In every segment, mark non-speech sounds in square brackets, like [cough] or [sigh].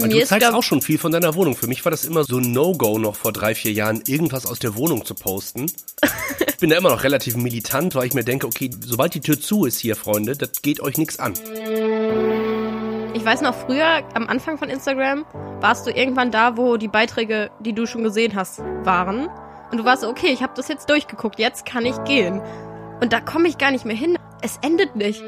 Weil du zeigst auch schon viel von deiner Wohnung. Für mich war das immer so ein No-Go noch vor drei, vier Jahren, irgendwas aus der Wohnung zu posten. [laughs] ich bin da immer noch relativ militant, weil ich mir denke, okay, sobald die Tür zu ist hier, Freunde, das geht euch nichts an. Ich weiß noch, früher, am Anfang von Instagram, warst du irgendwann da, wo die Beiträge, die du schon gesehen hast, waren. Und du warst so, okay, ich habe das jetzt durchgeguckt, jetzt kann ich gehen. Und da komme ich gar nicht mehr hin. Es endet nicht.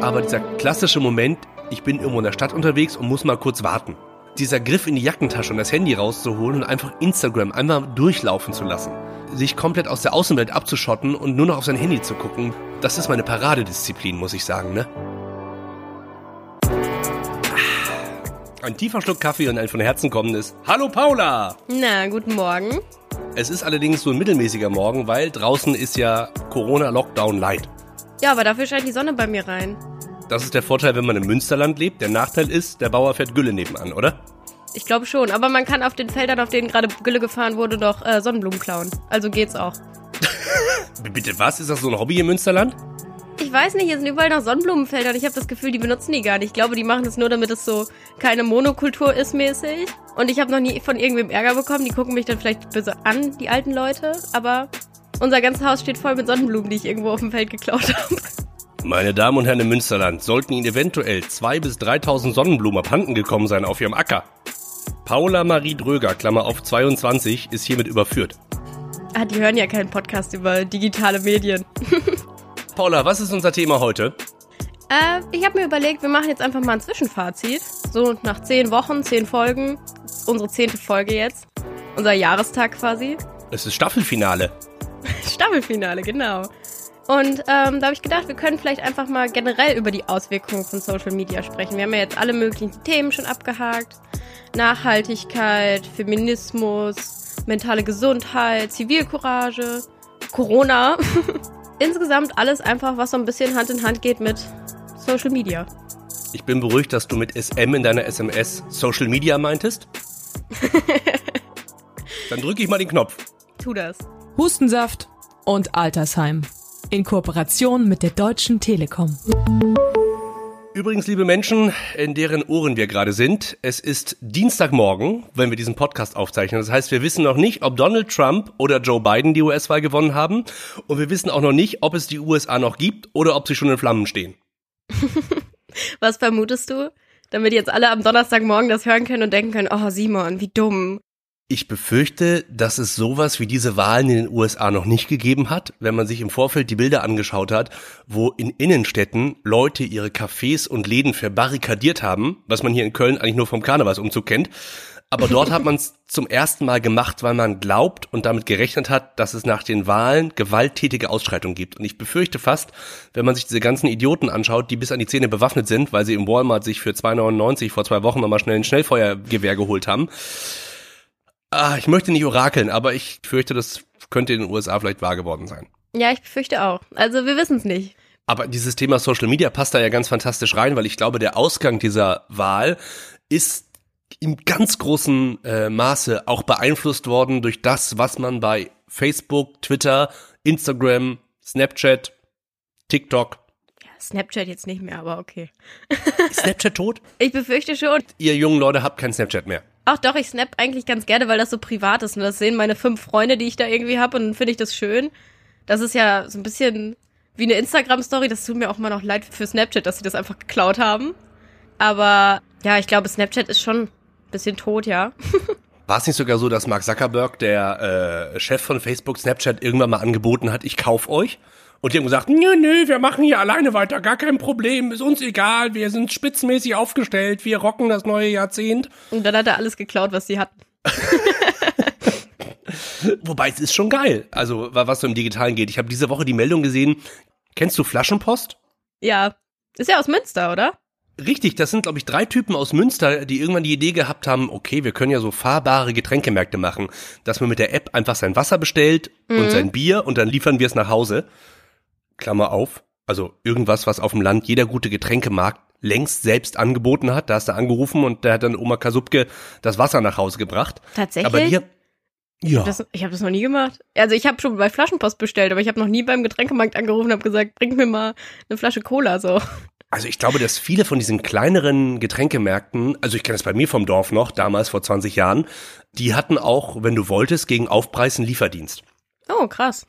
Aber dieser klassische Moment, ich bin irgendwo in der Stadt unterwegs und muss mal kurz warten. Dieser Griff in die Jackentasche und das Handy rauszuholen und einfach Instagram einmal durchlaufen zu lassen. Sich komplett aus der Außenwelt abzuschotten und nur noch auf sein Handy zu gucken, das ist meine Paradedisziplin, muss ich sagen, ne? Ein tiefer Schluck Kaffee und ein von Herzen kommendes Hallo Paula! Na, guten Morgen. Es ist allerdings so ein mittelmäßiger Morgen, weil draußen ist ja Corona-Lockdown light. Ja, aber dafür scheint die Sonne bei mir rein. Das ist der Vorteil, wenn man im Münsterland lebt. Der Nachteil ist, der Bauer fährt Gülle nebenan, oder? Ich glaube schon, aber man kann auf den Feldern, auf denen gerade Gülle gefahren wurde, doch äh, Sonnenblumen klauen. Also geht's auch. [laughs] Bitte was? Ist das so ein Hobby im Münsterland? Ich weiß nicht, hier sind überall noch Sonnenblumenfelder und ich habe das Gefühl, die benutzen die gar nicht. Ich glaube, die machen das nur, damit es so keine Monokultur ist mäßig. Und ich habe noch nie von irgendwem Ärger bekommen. Die gucken mich dann vielleicht böse an, die alten Leute. Aber unser ganzes Haus steht voll mit Sonnenblumen, die ich irgendwo auf dem Feld geklaut [laughs] habe. Meine Damen und Herren im Münsterland, sollten Ihnen eventuell 2.000 bis 3.000 Sonnenblumen abhanden gekommen sein auf Ihrem Acker. Paula Marie Dröger, Klammer auf 22, ist hiermit überführt. Ah, die hören ja keinen Podcast über digitale Medien. [laughs] Paula, was ist unser Thema heute? Äh, ich habe mir überlegt, wir machen jetzt einfach mal ein Zwischenfazit. So nach zehn Wochen, zehn Folgen. Unsere zehnte Folge jetzt. Unser Jahrestag quasi. Es ist Staffelfinale. [laughs] Staffelfinale, genau. Und ähm, da habe ich gedacht, wir können vielleicht einfach mal generell über die Auswirkungen von Social Media sprechen. Wir haben ja jetzt alle möglichen Themen schon abgehakt. Nachhaltigkeit, Feminismus, mentale Gesundheit, Zivilcourage, Corona. [laughs] insgesamt alles einfach, was so ein bisschen Hand in Hand geht mit Social Media. Ich bin beruhigt, dass du mit SM in deiner SMS Social Media meintest. [laughs] Dann drücke ich mal den Knopf. Tu das. Hustensaft und Altersheim. In Kooperation mit der Deutschen Telekom. Übrigens, liebe Menschen, in deren Ohren wir gerade sind, es ist Dienstagmorgen, wenn wir diesen Podcast aufzeichnen. Das heißt, wir wissen noch nicht, ob Donald Trump oder Joe Biden die US-Wahl gewonnen haben. Und wir wissen auch noch nicht, ob es die USA noch gibt oder ob sie schon in Flammen stehen. [laughs] Was vermutest du? Damit jetzt alle am Donnerstagmorgen das hören können und denken können, oh Simon, wie dumm. Ich befürchte, dass es sowas wie diese Wahlen in den USA noch nicht gegeben hat, wenn man sich im Vorfeld die Bilder angeschaut hat, wo in Innenstädten Leute ihre Cafés und Läden verbarrikadiert haben, was man hier in Köln eigentlich nur vom Karnevalsumzug kennt. Aber dort hat man es zum ersten Mal gemacht, weil man glaubt und damit gerechnet hat, dass es nach den Wahlen gewalttätige Ausschreitungen gibt. Und ich befürchte fast, wenn man sich diese ganzen Idioten anschaut, die bis an die Zähne bewaffnet sind, weil sie im Walmart sich für 2,99 vor zwei Wochen nochmal schnell ein Schnellfeuergewehr geholt haben, Ah, ich möchte nicht orakeln, aber ich fürchte, das könnte in den USA vielleicht wahr geworden sein. Ja, ich befürchte auch. Also wir wissen es nicht. Aber dieses Thema Social Media passt da ja ganz fantastisch rein, weil ich glaube, der Ausgang dieser Wahl ist im ganz großen äh, Maße auch beeinflusst worden durch das, was man bei Facebook, Twitter, Instagram, Snapchat, TikTok. Ja, Snapchat jetzt nicht mehr, aber okay. Ist Snapchat tot? [laughs] Ich befürchte schon. Ihr jungen Leute habt kein Snapchat mehr. Ach doch, ich snap eigentlich ganz gerne, weil das so privat ist. Und das sehen meine fünf Freunde, die ich da irgendwie habe. Und dann finde ich das schön. Das ist ja so ein bisschen wie eine Instagram-Story. Das tut mir auch mal noch leid für Snapchat, dass sie das einfach geklaut haben. Aber ja, ich glaube, Snapchat ist schon ein bisschen tot, ja. [laughs] War es nicht sogar so, dass Mark Zuckerberg, der äh, Chef von Facebook Snapchat, irgendwann mal angeboten hat, ich kauf euch? Und die haben gesagt, nö, nö, wir machen hier alleine weiter, gar kein Problem, ist uns egal, wir sind spitzenmäßig aufgestellt, wir rocken das neue Jahrzehnt. Und dann hat er alles geklaut, was sie hatten. [laughs] Wobei es ist schon geil, also was so im Digitalen geht. Ich habe diese Woche die Meldung gesehen, kennst du Flaschenpost? Ja, ist ja aus Münster, oder? Richtig, das sind, glaube ich, drei Typen aus Münster, die irgendwann die Idee gehabt haben, okay, wir können ja so fahrbare Getränkemärkte machen, dass man mit der App einfach sein Wasser bestellt mhm. und sein Bier und dann liefern wir es nach Hause. Klammer auf, also irgendwas, was auf dem Land jeder gute Getränkemarkt längst selbst angeboten hat. Da hast du angerufen und da hat dann Oma Kasubke das Wasser nach Hause gebracht. Tatsächlich? Aber hier, ja. Das, ich habe das noch nie gemacht. Also ich habe schon bei Flaschenpost bestellt, aber ich habe noch nie beim Getränkemarkt angerufen und habe gesagt, bring mir mal eine Flasche Cola so. Also ich glaube, dass viele von diesen kleineren Getränkemärkten, also ich kenne es bei mir vom Dorf noch, damals vor 20 Jahren, die hatten auch, wenn du wolltest, gegen Aufpreis einen Lieferdienst. Oh, krass.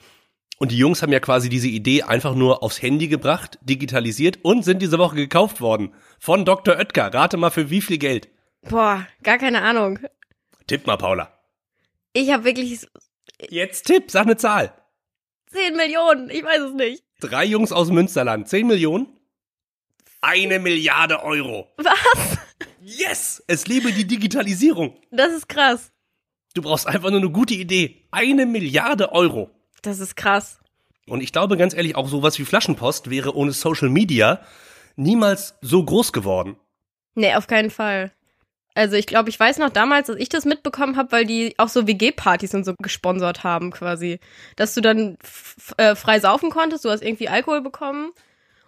Und die Jungs haben ja quasi diese Idee einfach nur aufs Handy gebracht, digitalisiert und sind diese Woche gekauft worden. Von Dr. Oetker. Rate mal für wie viel Geld. Boah, gar keine Ahnung. Tipp mal, Paula. Ich habe wirklich Jetzt Tipp, sag eine Zahl. 10 Millionen, ich weiß es nicht. Drei Jungs aus Münsterland, 10 Millionen? Eine Milliarde Euro. Was? Yes! Es liebe die Digitalisierung. Das ist krass. Du brauchst einfach nur eine gute Idee. Eine Milliarde Euro. Das ist krass. Und ich glaube ganz ehrlich, auch sowas wie Flaschenpost wäre ohne Social Media niemals so groß geworden. Nee, auf keinen Fall. Also ich glaube, ich weiß noch damals, dass ich das mitbekommen habe, weil die auch so WG-Partys und so gesponsert haben quasi. Dass du dann äh, frei saufen konntest, du hast irgendwie Alkohol bekommen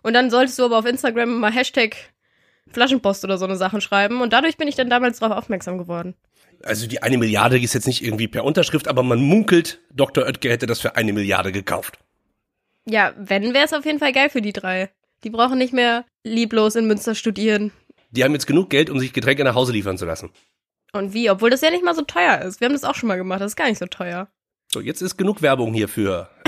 und dann solltest du aber auf Instagram mal Hashtag Flaschenpost oder so eine Sachen schreiben und dadurch bin ich dann damals darauf aufmerksam geworden. Also die eine Milliarde ist jetzt nicht irgendwie per Unterschrift, aber man munkelt, Dr. Oetker hätte das für eine Milliarde gekauft. Ja, wenn, wäre es auf jeden Fall geil für die drei. Die brauchen nicht mehr lieblos in Münster studieren. Die haben jetzt genug Geld, um sich Getränke nach Hause liefern zu lassen. Und wie? Obwohl das ja nicht mal so teuer ist. Wir haben das auch schon mal gemacht, das ist gar nicht so teuer. So, jetzt ist genug Werbung hier für. [laughs]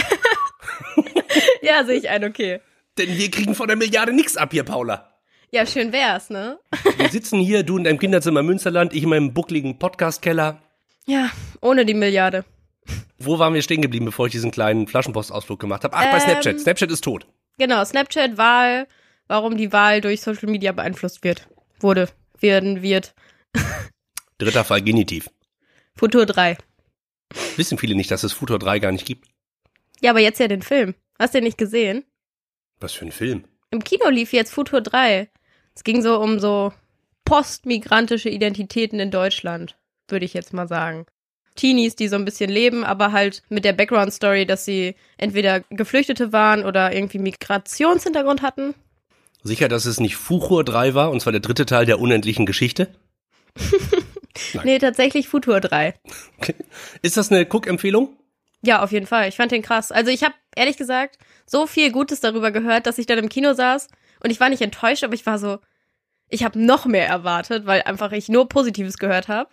Ja, sehe ich ein, okay. Denn wir kriegen von der Milliarde nichts ab hier, Paula. Ja, schön wär's, ne? Wir sitzen hier, du in deinem Kinderzimmer im Münsterland, ich in meinem buckligen Podcast-Keller. Ja, ohne die Milliarde. Wo waren wir stehen geblieben, bevor ich diesen kleinen Flaschenpostausflug gemacht habe? Ach, bei Ähm. Snapchat. Snapchat ist tot. Genau, Snapchat, Wahl, warum die Wahl durch Social Media beeinflusst wird. Wurde, werden, wird. Dritter Fall Genitiv. Futur 3. Wissen viele nicht, dass es Futur 3 gar nicht gibt. Ja, aber jetzt ja den Film. Hast du den nicht gesehen? Was für ein Film. Im Kino lief jetzt Futur 3. Es ging so um so postmigrantische Identitäten in Deutschland, würde ich jetzt mal sagen. Teenies, die so ein bisschen leben, aber halt mit der Background-Story, dass sie entweder Geflüchtete waren oder irgendwie Migrationshintergrund hatten. Sicher, dass es nicht Fuchur 3 war, und zwar der dritte Teil der unendlichen Geschichte? [laughs] Nee, tatsächlich Futur 3. Okay. Ist das eine Cook-Empfehlung? Ja, auf jeden Fall. Ich fand den krass. Also ich habe ehrlich gesagt so viel Gutes darüber gehört, dass ich dann im Kino saß und ich war nicht enttäuscht, aber ich war so, ich habe noch mehr erwartet, weil einfach ich nur Positives gehört habe.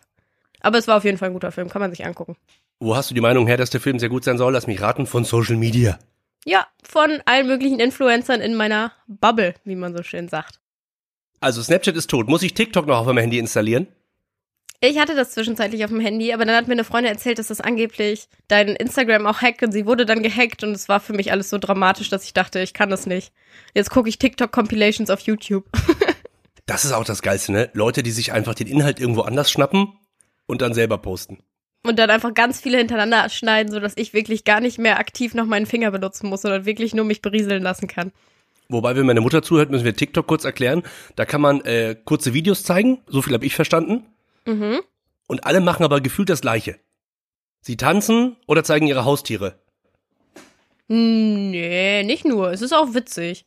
Aber es war auf jeden Fall ein guter Film, kann man sich angucken. Wo hast du die Meinung her, dass der Film sehr gut sein soll? Lass mich raten, von Social Media. Ja, von allen möglichen Influencern in meiner Bubble, wie man so schön sagt. Also Snapchat ist tot. Muss ich TikTok noch auf meinem Handy installieren? Ich hatte das zwischenzeitlich auf dem Handy, aber dann hat mir eine Freundin erzählt, dass das angeblich dein Instagram auch hackt und sie wurde dann gehackt und es war für mich alles so dramatisch, dass ich dachte, ich kann das nicht. Jetzt gucke ich TikTok-Compilations auf YouTube. [laughs] Das ist auch das Geilste, ne? Leute, die sich einfach den Inhalt irgendwo anders schnappen und dann selber posten. Und dann einfach ganz viele hintereinander schneiden, sodass ich wirklich gar nicht mehr aktiv noch meinen Finger benutzen muss, sondern wirklich nur mich berieseln lassen kann. Wobei, wenn meine Mutter zuhört, müssen wir TikTok kurz erklären. Da kann man äh, kurze Videos zeigen, so viel habe ich verstanden. Mhm. Und alle machen aber gefühlt das Gleiche. Sie tanzen oder zeigen ihre Haustiere. Nee, nicht nur. Es ist auch witzig.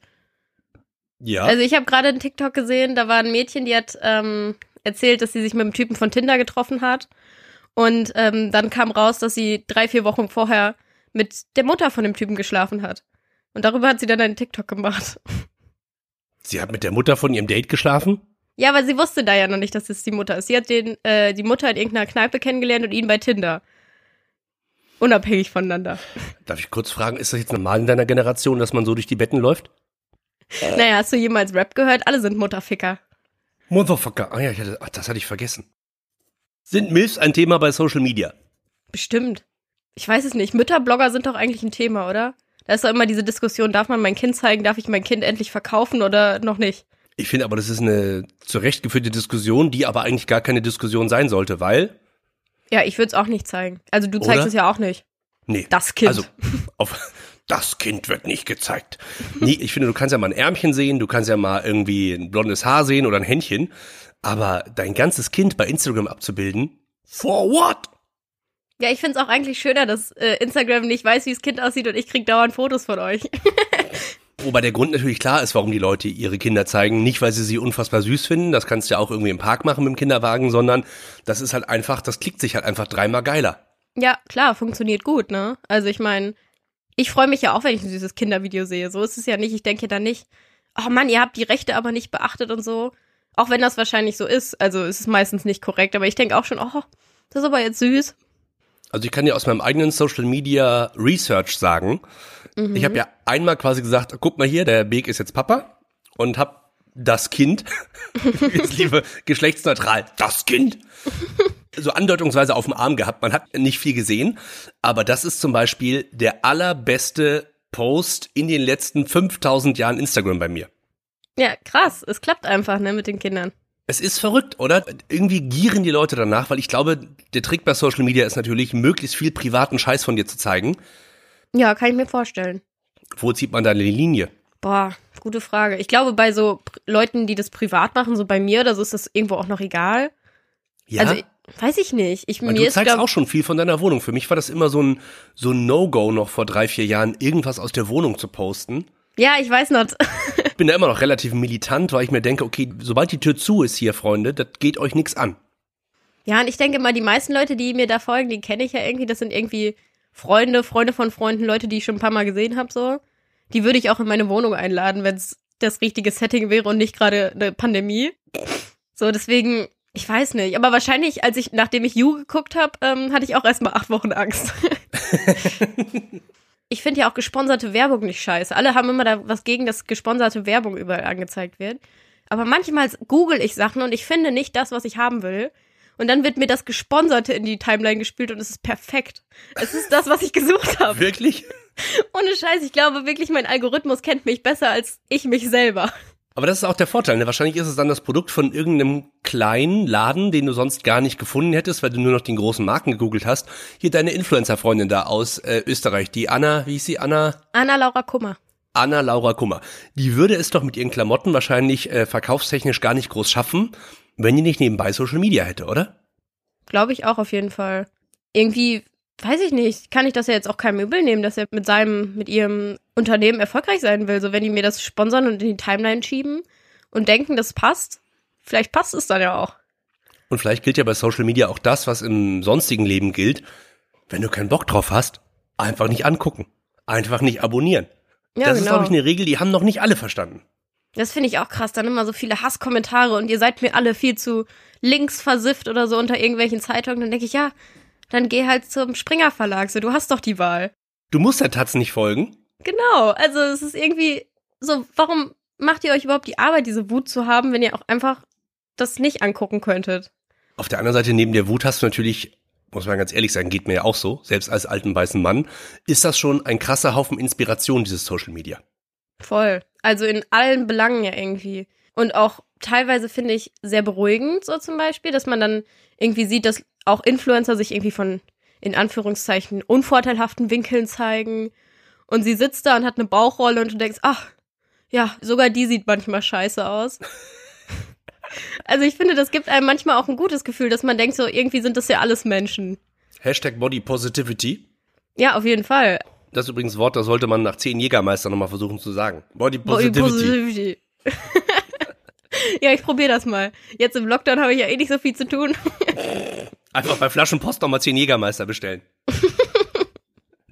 Ja. Also ich habe gerade einen TikTok gesehen, da war ein Mädchen, die hat ähm, erzählt, dass sie sich mit einem Typen von Tinder getroffen hat. Und ähm, dann kam raus, dass sie drei, vier Wochen vorher mit der Mutter von dem Typen geschlafen hat. Und darüber hat sie dann einen TikTok gemacht. Sie hat mit der Mutter von ihrem Date geschlafen? Ja, aber sie wusste da ja noch nicht, dass es die Mutter ist. Sie hat den, äh, die Mutter in irgendeiner Kneipe kennengelernt und ihn bei Tinder. Unabhängig voneinander. Darf ich kurz fragen, ist das jetzt normal in deiner Generation, dass man so durch die Betten läuft? Naja, hast du jemals Rap gehört? Alle sind Mutterficker. Motherfucker. Ah ja, hatte, ach, das hatte ich vergessen. Sind Milfs ein Thema bei Social Media? Bestimmt. Ich weiß es nicht. Mütterblogger sind doch eigentlich ein Thema, oder? Da ist doch immer diese Diskussion, darf man mein Kind zeigen, darf ich mein Kind endlich verkaufen oder noch nicht? Ich finde aber, das ist eine zurechtgeführte Diskussion, die aber eigentlich gar keine Diskussion sein sollte, weil, Ja, ich würde es auch nicht zeigen. Also du zeigst Oder? es ja auch nicht. nee. Das Kind. Also, auf, [laughs] das Kind wird nicht gezeigt. Nee, ich finde, du kannst ja mal ein Ärmchen sehen, du kannst ja mal irgendwie ein blondes Haar sehen oder ein Händchen, aber dein ganzes Kind bei Instagram abzubilden, for what? Ja, ich finde es auch eigentlich schöner, dass äh, Instagram nicht weiß, wie das Kind aussieht und ich krieg dauernd Fotos von euch. [laughs] Wobei der Grund natürlich klar ist, warum die Leute ihre Kinder zeigen. Nicht, weil sie sie unfassbar süß finden, das kannst du ja auch irgendwie im Park machen mit dem Kinderwagen, sondern das ist halt einfach, das klickt sich halt einfach dreimal geiler. ja, klar, funktioniert gut, ne? Also ich meine, ich freue mich ja auch, wenn ich ein süßes Kindervideo sehe. So ist es ja nicht. Ich denke dann nicht, oh Mann, ihr habt die Rechte aber nicht beachtet und so. Auch wenn das wahrscheinlich so ist. Also es ist meistens nicht korrekt, aber ich denke auch schon, oh, das ist aber jetzt süß. Also ich kann dir aus meinem eigenen Social Media Research sagen, mhm. ich habe ja einmal quasi gesagt, guck mal hier, der Beek ist jetzt Papa und habe das Kind, [laughs] jetzt liebe geschlechtsneutral, das Kind, so andeutungsweise auf dem Arm gehabt. Man hat nicht viel gesehen, aber das ist zum Beispiel der allerbeste Post in den letzten 5000 Jahren Instagram bei mir. Ja, krass. Es klappt einfach, ne, mit den Kindern. Es ist verrückt, oder? Irgendwie gieren die Leute danach, weil ich glaube, der Trick bei Social Media ist natürlich, möglichst viel privaten Scheiß von dir zu zeigen. Ja, kann ich mir vorstellen. Wo zieht man da die Linie? Boah, gute Frage. Ich glaube, bei so Leuten, die das privat machen, so bei mir oder so, ist das irgendwo auch noch egal. Ja. Also, weiß ich nicht. Ich, mir du zeigst glaub, auch schon viel von deiner Wohnung. Für mich war das immer so ein, so ein No-Go noch vor drei, vier Jahren, irgendwas aus der Wohnung zu posten. Ja, ich weiß noch. [laughs] ich bin da immer noch relativ militant, weil ich mir denke, okay, sobald die Tür zu ist hier, Freunde, das geht euch nichts an. Ja, und ich denke mal, die meisten Leute, die mir da folgen, die kenne ich ja irgendwie. Das sind irgendwie Freunde, Freunde von Freunden, Leute, die ich schon ein paar Mal gesehen habe, so. Die würde ich auch in meine Wohnung einladen, wenn es das richtige Setting wäre und nicht gerade eine Pandemie. So, deswegen, ich weiß nicht. Aber wahrscheinlich, als ich, nachdem ich You geguckt habe, ähm, hatte ich auch erstmal acht Wochen Angst. [laughs] [laughs] ich finde ja auch gesponserte Werbung nicht scheiße. Alle haben immer da was gegen, dass gesponserte Werbung überall angezeigt wird. Aber manchmal google ich Sachen und ich finde nicht das, was ich haben will. Und dann wird mir das Gesponserte in die Timeline gespielt und es ist perfekt. Es ist das, was ich gesucht [laughs] habe. Wirklich? Ohne Scheiß, ich glaube wirklich, mein Algorithmus kennt mich besser als ich mich selber. Aber das ist auch der Vorteil. Ne? Wahrscheinlich ist es dann das Produkt von irgendeinem kleinen Laden, den du sonst gar nicht gefunden hättest, weil du nur noch den großen Marken gegoogelt hast. Hier deine Influencer-Freundin da aus äh, Österreich, die Anna, wie ist sie, Anna? Anna Laura Kummer. Anna Laura Kummer. Die würde es doch mit ihren Klamotten wahrscheinlich äh, verkaufstechnisch gar nicht groß schaffen, wenn die nicht nebenbei Social Media hätte, oder? Glaube ich auch auf jeden Fall. Irgendwie weiß ich nicht, kann ich das ja jetzt auch keinem übel nehmen, dass er mit seinem, mit ihrem Unternehmen erfolgreich sein will. So, wenn die mir das sponsern und in die Timeline schieben und denken, das passt, vielleicht passt es dann ja auch. Und vielleicht gilt ja bei Social Media auch das, was im sonstigen Leben gilt. Wenn du keinen Bock drauf hast, einfach nicht angucken. Einfach nicht abonnieren. Ja, das genau. ist, glaube ich, eine Regel, die haben noch nicht alle verstanden. Das finde ich auch krass. Dann immer so viele Hasskommentare und ihr seid mir alle viel zu links versifft oder so unter irgendwelchen Zeitungen. Dann denke ich, ja, dann geh halt zum Springer Verlag. So, du hast doch die Wahl. Du musst der Taz nicht folgen. Genau. Also es ist irgendwie so, warum macht ihr euch überhaupt die Arbeit, diese Wut zu haben, wenn ihr auch einfach das nicht angucken könntet? Auf der anderen Seite, neben der Wut hast du natürlich, muss man ganz ehrlich sagen, geht mir ja auch so, selbst als alten weißen Mann, ist das schon ein krasser Haufen Inspiration, dieses Social Media. Voll. Also in allen Belangen ja irgendwie. Und auch teilweise finde ich sehr beruhigend, so zum Beispiel, dass man dann irgendwie sieht, dass auch Influencer sich irgendwie von, in Anführungszeichen, unvorteilhaften Winkeln zeigen. Und sie sitzt da und hat eine Bauchrolle und du denkst, ach, ja, sogar die sieht manchmal scheiße aus. [laughs] also ich finde, das gibt einem manchmal auch ein gutes Gefühl, dass man denkt, so irgendwie sind das ja alles Menschen. Hashtag Body Positivity. Ja, auf jeden Fall. Das ist übrigens Wort, das sollte man nach zehn Jägermeister nochmal versuchen zu sagen. Body Positivity. Body Positivity. [laughs] ja, ich probiere das mal. Jetzt im Lockdown habe ich ja eh nicht so viel zu tun. [laughs] Einfach bei Flaschenpost nochmal 10 Jägermeister bestellen.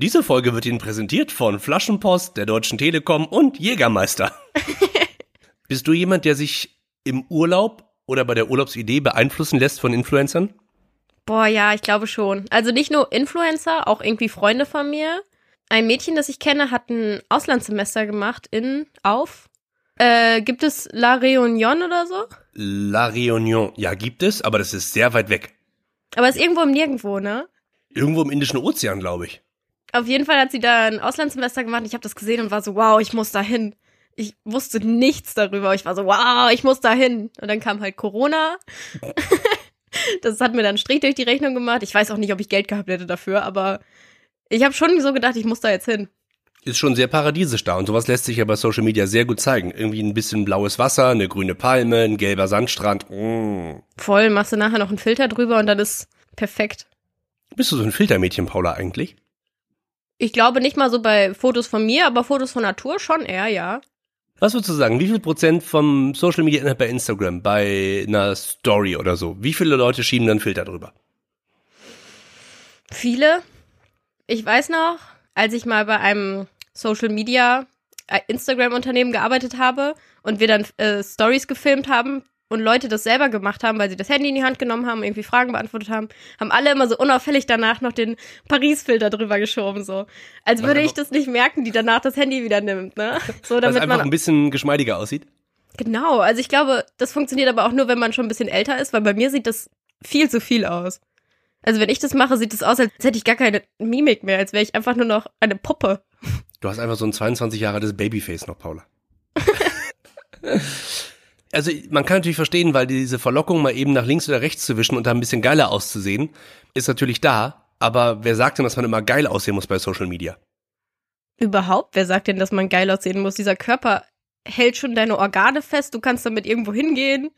Diese Folge wird Ihnen präsentiert von Flaschenpost, der Deutschen Telekom und Jägermeister. [laughs] Bist du jemand, der sich im Urlaub oder bei der Urlaubsidee beeinflussen lässt von Influencern? Boah, ja, ich glaube schon. Also nicht nur Influencer, auch irgendwie Freunde von mir. Ein Mädchen, das ich kenne, hat ein Auslandssemester gemacht in auf äh, gibt es La Réunion oder so? La Réunion, ja, gibt es, aber das ist sehr weit weg. Aber es ist irgendwo im Nirgendwo, ne? Irgendwo im Indischen Ozean, glaube ich. Auf jeden Fall hat sie da ein Auslandssemester gemacht. Ich habe das gesehen und war so, wow, ich muss da hin. Ich wusste nichts darüber. Ich war so, wow, ich muss da hin. Und dann kam halt Corona. [laughs] das hat mir dann Strich durch die Rechnung gemacht. Ich weiß auch nicht, ob ich Geld gehabt hätte dafür, aber ich habe schon so gedacht, ich muss da jetzt hin ist schon sehr paradiesisch da und sowas lässt sich ja bei Social Media sehr gut zeigen. Irgendwie ein bisschen blaues Wasser, eine grüne Palme, ein gelber Sandstrand. Mm. Voll, machst du nachher noch einen Filter drüber und dann ist perfekt. Bist du so ein Filtermädchen, Paula, eigentlich? Ich glaube nicht mal so bei Fotos von mir, aber Fotos von Natur schon eher, ja. Was würdest du sagen? Wie viel Prozent vom Social Media Inhalt bei Instagram, bei einer Story oder so? Wie viele Leute schieben dann Filter drüber? Viele. Ich weiß noch, als ich mal bei einem Social Media Instagram-Unternehmen gearbeitet habe und wir dann äh, Stories gefilmt haben und Leute das selber gemacht haben, weil sie das Handy in die Hand genommen haben, irgendwie Fragen beantwortet haben, haben alle immer so unauffällig danach noch den Paris-Filter drüber geschoben, so. Als würde ich das nicht merken, die danach das Handy wieder nimmt, ne? So, damit einfach man ein bisschen geschmeidiger aussieht. Genau, also ich glaube, das funktioniert aber auch nur, wenn man schon ein bisschen älter ist, weil bei mir sieht das viel zu viel aus. Also wenn ich das mache, sieht es aus, als hätte ich gar keine Mimik mehr, als wäre ich einfach nur noch eine Puppe. Du hast einfach so ein 22 Jahre altes Babyface noch, Paula. [laughs] also man kann natürlich verstehen, weil diese Verlockung, mal eben nach links oder rechts zu wischen und da ein bisschen geiler auszusehen, ist natürlich da. Aber wer sagt denn, dass man immer geil aussehen muss bei Social Media? Überhaupt? Wer sagt denn, dass man geil aussehen muss? Dieser Körper hält schon deine Organe fest, du kannst damit irgendwo hingehen.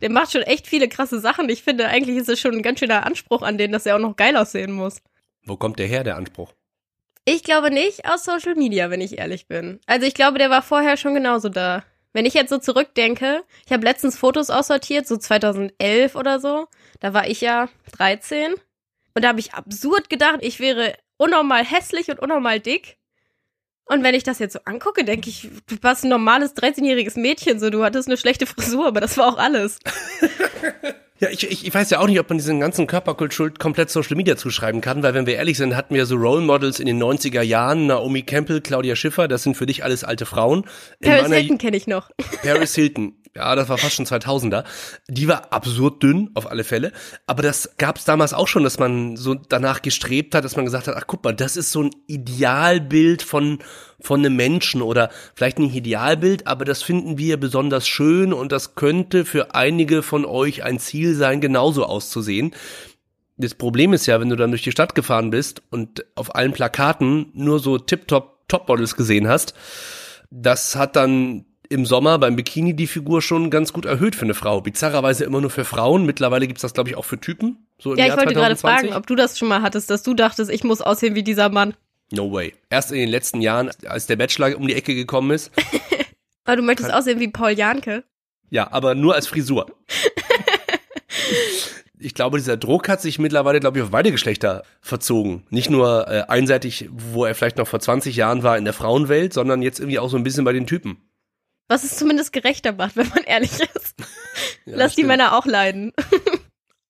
Der macht schon echt viele krasse Sachen. Ich finde, eigentlich ist es schon ein ganz schöner Anspruch an den, dass er auch noch geil aussehen muss. Wo kommt der her, der Anspruch? Ich glaube nicht aus Social Media, wenn ich ehrlich bin. Also ich glaube, der war vorher schon genauso da. Wenn ich jetzt so zurückdenke, ich habe letztens Fotos aussortiert, so 2011 oder so. Da war ich ja 13. Und da habe ich absurd gedacht, ich wäre unnormal hässlich und unnormal dick. Und wenn ich das jetzt so angucke, denke ich, du warst ein normales 13-jähriges Mädchen, so du hattest eine schlechte [laughs] Frisur, aber das war auch alles. [laughs] Ja, ich, ich, ich weiß ja auch nicht, ob man diesen ganzen Körperkultschuld komplett Social Media zuschreiben kann, weil wenn wir ehrlich sind, hatten wir so Role Models in den 90er Jahren, Naomi Campbell, Claudia Schiffer, das sind für dich alles alte Frauen. Paris Hilton kenne ich noch. [laughs] Paris Hilton, ja, das war fast schon 2000er. Die war absurd dünn, auf alle Fälle. Aber das gab es damals auch schon, dass man so danach gestrebt hat, dass man gesagt hat, ach guck mal, das ist so ein Idealbild von, von einem Menschen oder vielleicht nicht Idealbild, aber das finden wir besonders schön und das könnte für einige von euch ein Ziel sein, genauso auszusehen. Das Problem ist ja, wenn du dann durch die Stadt gefahren bist und auf allen Plakaten nur so tip-top Topmodels gesehen hast, das hat dann im Sommer beim Bikini die Figur schon ganz gut erhöht für eine Frau. Bizarrerweise immer nur für Frauen. Mittlerweile gibt's das, glaube ich, auch für Typen. So ja, Jahr ich wollte gerade fragen, ob du das schon mal hattest, dass du dachtest, ich muss aussehen wie dieser Mann. No way. Erst in den letzten Jahren, als der Bachelor um die Ecke gekommen ist. [laughs] aber du möchtest aussehen wie Paul Janke. Ja, aber nur als Frisur. [laughs] ich glaube, dieser Druck hat sich mittlerweile, glaube ich, auf beide Geschlechter verzogen. Nicht nur äh, einseitig, wo er vielleicht noch vor 20 Jahren war in der Frauenwelt, sondern jetzt irgendwie auch so ein bisschen bei den Typen. Was es zumindest gerechter macht, wenn man ehrlich ist. [laughs] ja, Lass die Männer auch leiden.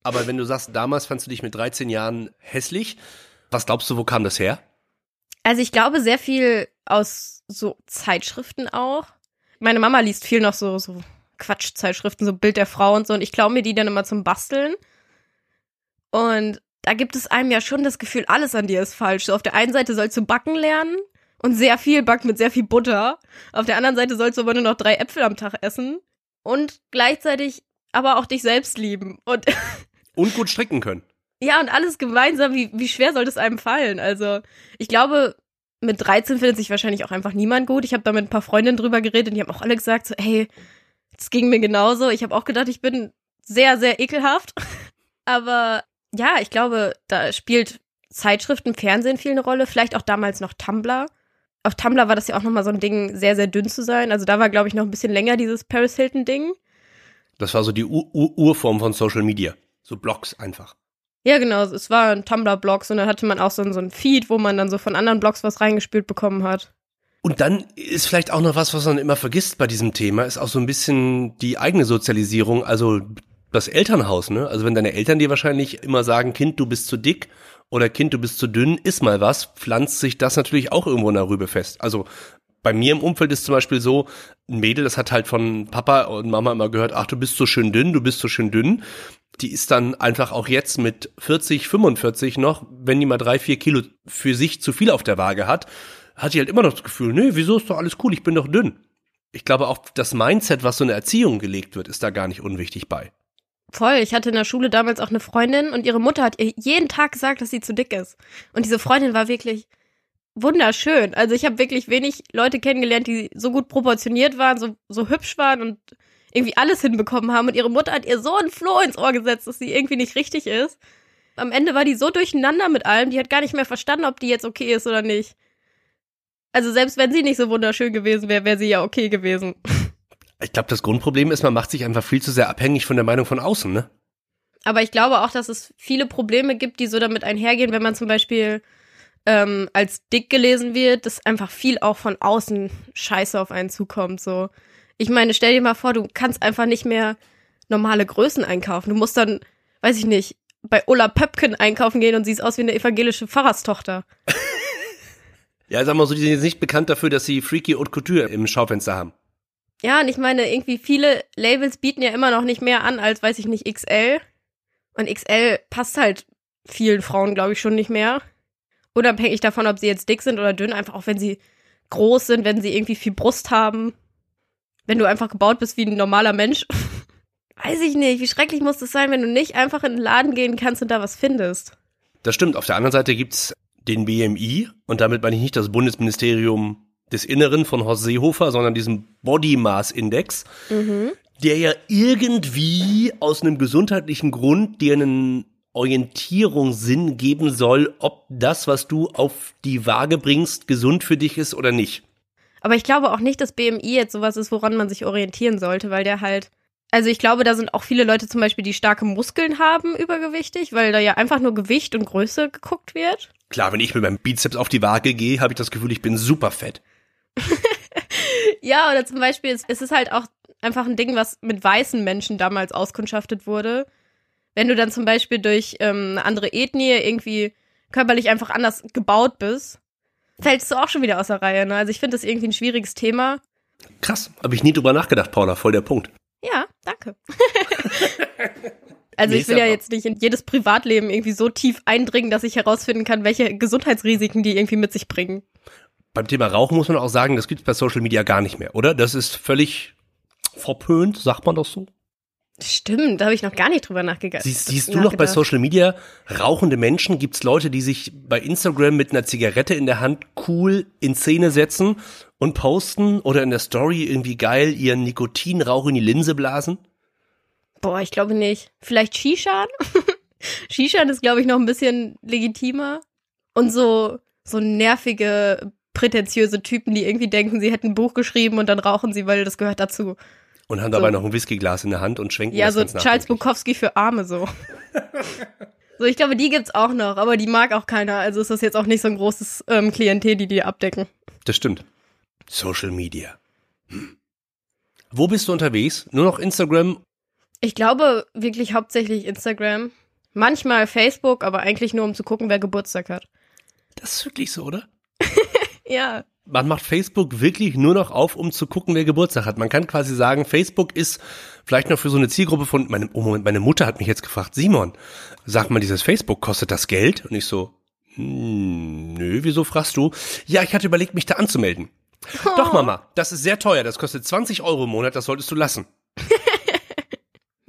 Aber wenn du sagst, damals fandst du dich mit 13 Jahren hässlich, was glaubst du, wo kam das her? Also ich glaube sehr viel aus so Zeitschriften auch. Meine Mama liest viel noch so, so Quatschzeitschriften, so Bild der Frau und so. Und ich glaube mir die dann immer zum Basteln. Und da gibt es einem ja schon das Gefühl, alles an dir ist falsch. So auf der einen Seite sollst du backen lernen und sehr viel backt mit sehr viel Butter. Auf der anderen Seite sollst du aber nur noch drei Äpfel am Tag essen und gleichzeitig aber auch dich selbst lieben und und gut stricken können. Ja, und alles gemeinsam, wie, wie schwer soll das einem fallen? Also, ich glaube, mit 13 findet sich wahrscheinlich auch einfach niemand gut. Ich habe da mit ein paar Freundinnen drüber geredet und die haben auch alle gesagt, so, hey, das ging mir genauso. Ich habe auch gedacht, ich bin sehr, sehr ekelhaft. [laughs] Aber ja, ich glaube, da spielt Zeitschriften, Fernsehen viel eine Rolle. Vielleicht auch damals noch Tumblr auf Tumblr war das ja auch nochmal so ein Ding, sehr, sehr dünn zu sein. Also da war, glaube ich, noch ein bisschen länger dieses Paris Hilton-Ding. Das war so die Ur -Ur Urform von Social Media. So Blogs einfach. Ja, genau. Es war ein Tumblr-Blogs und dann hatte man auch so, so ein Feed, wo man dann so von anderen Blogs was reingespielt bekommen hat. Und dann ist vielleicht auch noch was, was man immer vergisst bei diesem Thema, ist auch so ein bisschen die eigene Sozialisierung, also das Elternhaus, ne? Also wenn deine Eltern dir wahrscheinlich immer sagen, Kind, du bist zu dick oder Kind, du bist zu dünn, iss mal was, pflanzt sich das natürlich auch irgendwo in der Rübe fest. Also bei mir im Umfeld ist zum Beispiel so, ein Mädel, das hat halt von Papa und Mama immer gehört, ach, du bist so schön dünn, du bist so schön dünn. Die ist dann einfach auch jetzt mit 40, 45 noch, wenn die mal drei, vier Kilo für sich zu viel auf der Waage hat, hat die halt immer noch das Gefühl, nee, wieso ist doch alles cool, ich bin doch dünn. Ich glaube auch das Mindset, was so eine Erziehung gelegt wird, ist da gar nicht unwichtig bei. Voll. Ich hatte in der Schule damals auch eine Freundin und ihre Mutter hat ihr jeden Tag gesagt, dass sie zu dick ist. Und diese Freundin war wirklich wunderschön. Also ich habe wirklich wenig Leute kennengelernt, die so gut proportioniert waren, so, so hübsch waren und irgendwie alles hinbekommen haben. Und ihre Mutter hat ihr so ein Floh ins Ohr gesetzt, dass sie irgendwie nicht richtig ist. Am Ende war die so durcheinander mit allem, die hat gar nicht mehr verstanden, ob die jetzt okay ist oder nicht. Also selbst wenn sie nicht so wunderschön gewesen wäre, wäre sie ja okay gewesen. Ich glaube, das Grundproblem ist, man macht sich einfach viel zu sehr abhängig von der Meinung von außen, ne? Aber ich glaube auch, dass es viele Probleme gibt, die so damit einhergehen, wenn man zum Beispiel ähm, als dick gelesen wird, dass einfach viel auch von außen Scheiße auf einen zukommt. So, ich meine, stell dir mal vor, du kannst einfach nicht mehr normale Größen einkaufen. Du musst dann, weiß ich nicht, bei Ulla Pöpken einkaufen gehen und siehst aus wie eine evangelische Pfarrerstochter. Ja, sag mal so, die sind jetzt nicht bekannt dafür, dass sie Freaky Haute Couture im Schaufenster haben. Ja, und ich meine, irgendwie viele Labels bieten ja immer noch nicht mehr an als, weiß ich nicht, XL. Und XL passt halt vielen Frauen, glaube ich, schon nicht mehr. Unabhängig davon, ob sie jetzt dick sind oder dünn, einfach auch wenn sie groß sind, wenn sie irgendwie viel Brust haben. Wenn du einfach gebaut bist wie ein normaler Mensch. [laughs] Weiß ich nicht, wie schrecklich muss das sein, wenn du nicht einfach in den Laden gehen kannst und da was findest. Das stimmt. Auf der anderen Seite gibt's den BMI und damit meine ich nicht das Bundesministerium des Inneren von Horst Seehofer, sondern diesen Body Mass Index, der ja irgendwie aus einem gesundheitlichen Grund dir einen Orientierungssinn geben soll, ob das, was du auf die Waage bringst, gesund für dich ist oder nicht. Aber ich glaube auch nicht, dass BMI jetzt sowas ist, woran man sich orientieren sollte, weil der halt. Also ich glaube, da sind auch viele Leute zum Beispiel, die starke Muskeln haben, übergewichtig, weil da ja einfach nur Gewicht und Größe geguckt wird. Klar, wenn ich mit meinem Bizeps auf die Waage gehe, habe ich das Gefühl, ich bin super fett. [laughs] Ja, oder zum Beispiel, es, es ist halt auch einfach ein Ding, was mit weißen Menschen damals auskundschaftet wurde. Wenn du dann zum Beispiel durch ähm, eine andere Ethnie irgendwie körperlich einfach anders gebaut bist, fällst du auch schon wieder aus der Reihe. Ne? Also ich finde das irgendwie ein schwieriges Thema. Krass, habe ich nie drüber nachgedacht, Paula, voll der Punkt. Ja, danke. [laughs] also Nee, ich will ja jetzt nicht in jedes Privatleben irgendwie so tief eindringen, dass ich herausfinden kann, welche Gesundheitsrisiken die irgendwie mit sich bringen. Beim Thema Rauchen muss man auch sagen, das gibt's bei Social Media gar nicht mehr, oder? Das ist völlig verpönt, sagt man das so? Stimmt, da habe ich noch gar nicht drüber nachgegangen. Siehst, siehst du noch bei Social Media rauchende Menschen? Gibt's Leute, die sich bei Instagram mit einer Zigarette in der Hand cool in Szene setzen und posten oder in der Story irgendwie geil ihren Nikotinrauch in die Linse blasen? Boah, ich glaube nicht. Vielleicht Shishan? [laughs] Shishan ist, glaube ich, noch ein bisschen legitimer. Und so, so nervige, prätentiöse Typen, die irgendwie denken, sie hätten ein Buch geschrieben und dann rauchen sie, weil das gehört dazu. Und haben So. dabei noch ein Whiskyglas in der Hand und schwenken Ja, so Charles. Bukowski für Arme so. [laughs] so, ich glaube, die gibt's auch noch, aber die mag auch keiner. Also ist das jetzt auch nicht so ein großes ähm, Klientel, die die abdecken. Das stimmt. Social Media. Hm. Wo bist du unterwegs? Nur noch Instagram? Ich glaube wirklich hauptsächlich Instagram. Manchmal Facebook, aber eigentlich nur, um zu gucken, wer Geburtstag hat. Das ist wirklich so, oder? [laughs] Ja. Man macht Facebook wirklich nur noch auf, um zu gucken, wer Geburtstag hat. Man kann quasi sagen, Facebook ist vielleicht noch für so eine Zielgruppe von, meine, oh Moment, meine Mutter hat mich jetzt gefragt, Simon, sag mal, dieses Facebook, kostet das Geld? Und ich so, hm, nö, wieso fragst du? Ja, ich hatte überlegt, mich da anzumelden. Doch, Mama, das ist sehr teuer, das kostet 20 Euro im Monat, das solltest du lassen. [laughs]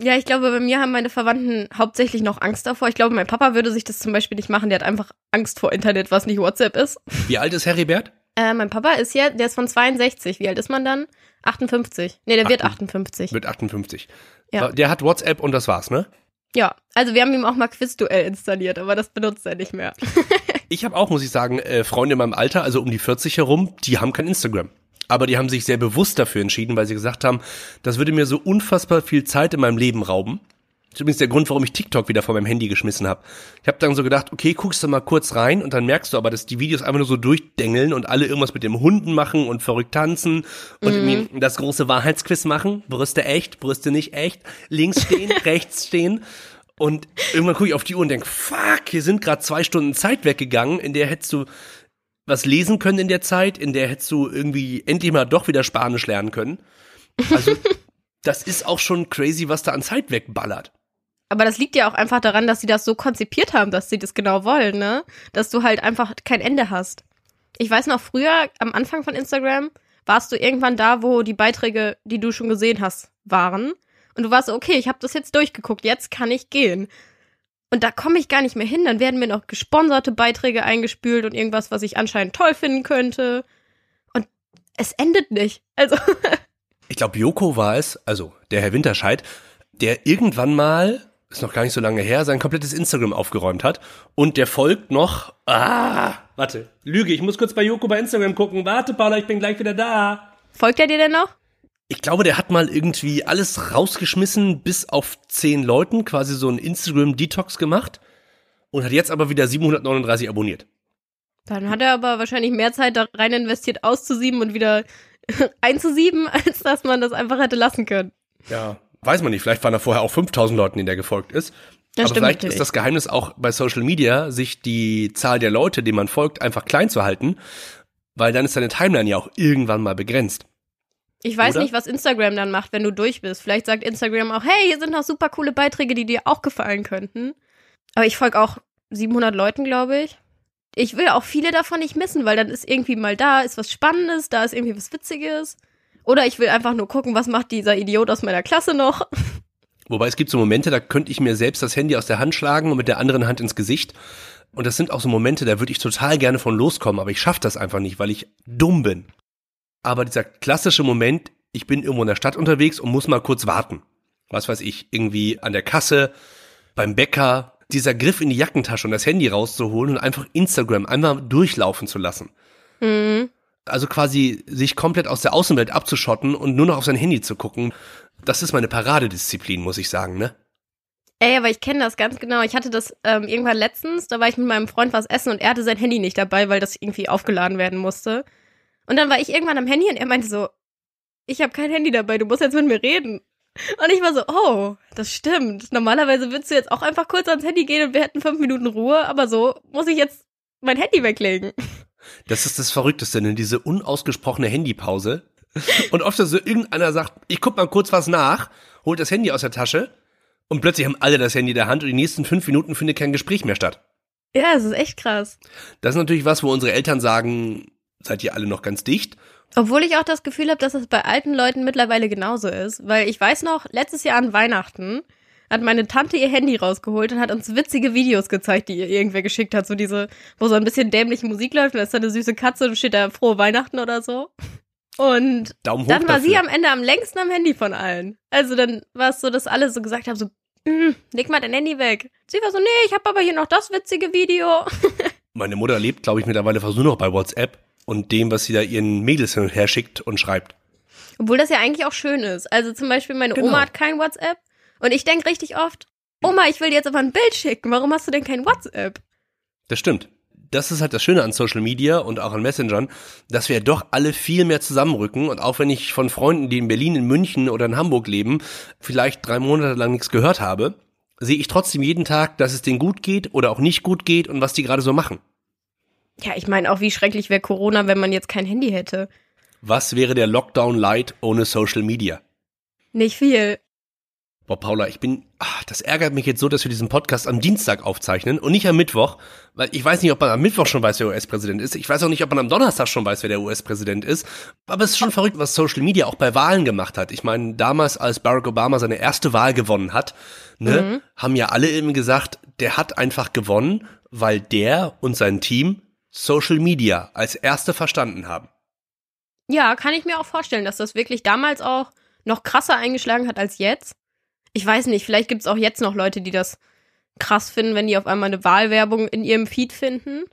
Ja, ich glaube, bei mir haben meine Verwandten hauptsächlich noch Angst davor. Ich glaube, mein Papa würde sich das zum Beispiel nicht machen. Der hat einfach Angst vor Internet, was nicht WhatsApp ist. Wie alt ist Heribert? Äh, mein Papa ist ja, der ist von 62. Wie alt ist man dann? 58. Nee, der wird 58. Mit 58. Ja. Der hat WhatsApp und das war's, ne? Ja, also wir haben ihm auch mal Quizduell installiert, aber das benutzt er nicht mehr. [laughs] Ich habe auch, muss ich sagen, äh, Freunde in meinem Alter, also um die 40 herum, die haben kein Instagram. Aber die haben sich sehr bewusst dafür entschieden, weil sie gesagt haben, das würde mir so unfassbar viel Zeit in meinem Leben rauben. Das ist übrigens der Grund, warum ich TikTok wieder von meinem Handy geschmissen habe. Ich habe dann so gedacht, okay, guckst du mal kurz rein und dann merkst du aber, dass die Videos einfach nur so durchdengeln und alle irgendwas mit dem Hunden machen und verrückt tanzen und irgendwie das große Wahrheitsquiz machen. Brüste echt, Brüste nicht echt, links stehen, [laughs] rechts stehen. Und irgendwann gucke ich auf die Uhr und denk, fuck, hier sind gerade zwei Stunden Zeit weggegangen, in der hättest du was lesen können in der Zeit, in der hättest du irgendwie endlich mal doch wieder Spanisch lernen können. Also, [laughs] das ist auch schon crazy, was da an Zeit wegballert. Aber das liegt ja auch einfach daran, dass sie das so konzipiert haben, dass sie das genau wollen, ne? Dass du halt einfach kein Ende hast. Ich weiß noch, früher, am Anfang von Instagram, warst du irgendwann da, wo die Beiträge, die du schon gesehen hast, waren. Und du warst so, okay, ich habe das jetzt durchgeguckt, jetzt kann ich gehen. Und da komme ich gar nicht mehr hin. Dann werden mir noch gesponserte Beiträge eingespült und irgendwas, was ich anscheinend toll finden könnte. Und es endet nicht. Also, [laughs] Ich glaube, Joko war es, also der Herr Winterscheid, der irgendwann mal, ist noch gar nicht so lange her, sein komplettes Instagram aufgeräumt hat. Und der folgt noch, ah, warte, Lüge, ich muss kurz bei Joko bei Instagram gucken. Warte, Paula, ich bin gleich wieder da. folgt er dir denn noch? Ich glaube, der hat mal irgendwie alles rausgeschmissen, bis auf zehn Leuten, quasi so ein Instagram-Detox gemacht und hat jetzt aber wieder 739 abonniert. Dann hat er aber wahrscheinlich mehr Zeit da rein investiert, auszusieben und wieder [laughs] einzusieben, als dass man das einfach hätte lassen können. Ja, weiß man nicht. Vielleicht waren da vorher auch 5000 Leuten, denen der gefolgt ist. Das Aber vielleicht natürlich. ist das Geheimnis auch bei Social Media, sich die Zahl der Leute, denen man folgt, einfach klein zu halten, weil dann ist deine Timeline ja auch irgendwann mal begrenzt. Ich weiß Oder? nicht, was Instagram dann macht, wenn du durch bist. Vielleicht sagt Instagram auch, hey, hier sind noch super coole Beiträge, die dir auch gefallen könnten. Aber ich folge auch 700 Leuten, glaube ich. Ich will auch viele davon nicht missen, weil dann ist irgendwie mal da, ist was Spannendes, da ist irgendwie was Witziges. Oder ich will einfach nur gucken, was macht dieser Idiot aus meiner Klasse noch. Wobei es gibt so Momente, da könnte ich mir selbst das Handy aus der Hand schlagen und mit der anderen Hand ins Gesicht. Und das sind auch so Momente, da würde ich total gerne von loskommen, aber ich schaffe das einfach nicht, weil ich dumm bin. Aber dieser klassische Moment, ich bin irgendwo in der Stadt unterwegs und muss mal kurz warten. Was weiß ich, irgendwie an der Kasse, beim Bäcker, dieser Griff in die Jackentasche und das Handy rauszuholen und einfach Instagram einmal durchlaufen zu lassen. Mhm. Also quasi sich komplett aus der Außenwelt abzuschotten und nur noch auf sein Handy zu gucken. Das ist meine Paradedisziplin, muss ich sagen, ne? Ey, aber ich kenne das ganz genau. Ich hatte das ähm, irgendwann letztens, da war ich mit meinem Freund was essen und er hatte sein Handy nicht dabei, weil das irgendwie aufgeladen werden musste. Und dann war ich irgendwann am Handy und er meinte so, ich habe kein Handy dabei, du musst jetzt mit mir reden. Und ich war so, oh, das stimmt. Normalerweise würdest du jetzt auch einfach kurz ans Handy gehen und wir hätten fünf Minuten Ruhe, aber so muss ich jetzt mein Handy weglegen. Das ist das Verrückteste, ne? diese unausgesprochene Handypause. Und oft so irgendeiner sagt, ich guck mal kurz was nach, holt das Handy aus der Tasche und plötzlich haben alle das Handy in der Hand und die nächsten fünf Minuten findet kein Gespräch mehr statt. Ja, es ist echt krass. Das ist natürlich was, wo unsere Eltern sagen, seid ihr alle noch ganz dicht? Obwohl ich auch das Gefühl habe, dass es bei alten Leuten mittlerweile genauso ist. Weil ich weiß noch, letztes Jahr an Weihnachten hat meine Tante ihr Handy rausgeholt und hat uns witzige Videos gezeigt, die ihr irgendwer geschickt hat. So diese, wo so ein bisschen dämliche Musik läuft und da ist da eine süße Katze und steht da frohe Weihnachten oder so. Und dann war dafür. sie am Ende am längsten am Handy von allen. Also dann war es so, dass alle so gesagt haben, so, "Mm, leg mal dein Handy weg. Sie war so, nee, ich habe aber hier noch das witzige Video. [laughs] Meine Mutter lebt, glaube ich, mittlerweile fast nur noch bei WhatsApp und dem, was sie da ihren Mädels hin und her schickt und schreibt. Obwohl das ja eigentlich auch schön ist. Also zum Beispiel meine Genau. Oma hat kein WhatsApp und ich denke richtig oft, Oma, ich will dir jetzt aber ein Bild schicken. Warum hast du denn kein WhatsApp? Das stimmt. Das ist halt das Schöne an Social Media und auch an Messengern, dass wir doch alle viel mehr zusammenrücken. Und auch wenn ich von Freunden, die in Berlin, in München oder in Hamburg leben, vielleicht drei Monate lang nichts gehört habe, sehe ich trotzdem jeden Tag, dass es denen gut geht oder auch nicht gut geht und was die gerade so machen. Ja, ich meine auch, wie schrecklich wäre Corona, wenn man jetzt kein Handy hätte. Was wäre der Lockdown Light ohne Social Media? Nicht viel. Boah, Paula, ich bin, ach, das ärgert mich jetzt so, dass wir diesen Podcast am Dienstag aufzeichnen und nicht am Mittwoch, weil ich weiß nicht, ob man am Mittwoch schon weiß, wer US-Präsident ist. Ich weiß auch nicht, ob man am Donnerstag schon weiß, wer der US-Präsident ist. Aber es ist schon verrückt, was Social Media auch bei Wahlen gemacht hat. Ich meine, damals, als Barack Obama seine erste Wahl gewonnen hat, ne, haben ja alle eben gesagt, der hat einfach gewonnen, weil der und sein Team Social Media als erste verstanden haben. Ja, kann ich mir auch vorstellen, dass das wirklich damals auch noch krasser eingeschlagen hat als jetzt. Ich weiß nicht, vielleicht gibt es auch jetzt noch Leute, die das krass finden, wenn die auf einmal eine Wahlwerbung in ihrem Feed finden.